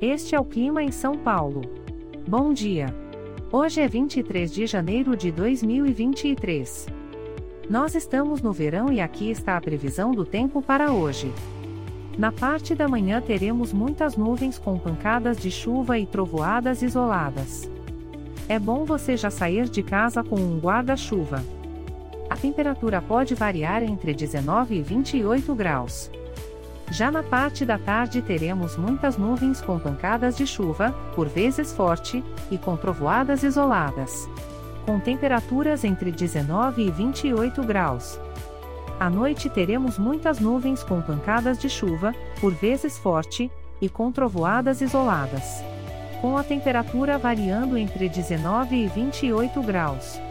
Este é o clima em São Paulo. Bom dia. Hoje é 23 de janeiro de 2023. Nós estamos no verão e aqui está a previsão do tempo para hoje. Na parte da manhã teremos muitas nuvens com pancadas de chuva e trovoadas isoladas. É bom você já sair de casa com um guarda-chuva. A temperatura pode variar entre 19 e 28 graus. Já na parte da tarde teremos muitas nuvens com pancadas de chuva, por vezes forte, e com trovoadas isoladas. Com temperaturas entre 19 e 28 graus. À noite teremos muitas nuvens com pancadas de chuva, por vezes forte, e com trovoadas isoladas. Com a temperatura variando entre 19 e 28 graus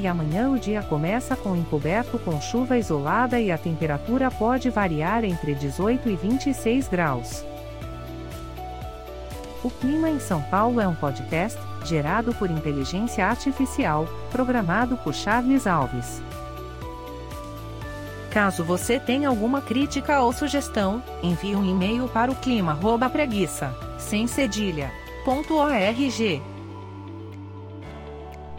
e amanhã o dia começa com encoberto com chuva isolada e a temperatura pode variar entre 18 e 26 graus. O Clima em São Paulo é um podcast gerado por inteligência artificial, programado por Charles Alves. Caso você tenha alguma crítica ou sugestão, envie um e-mail para o clima@preguiça, sem.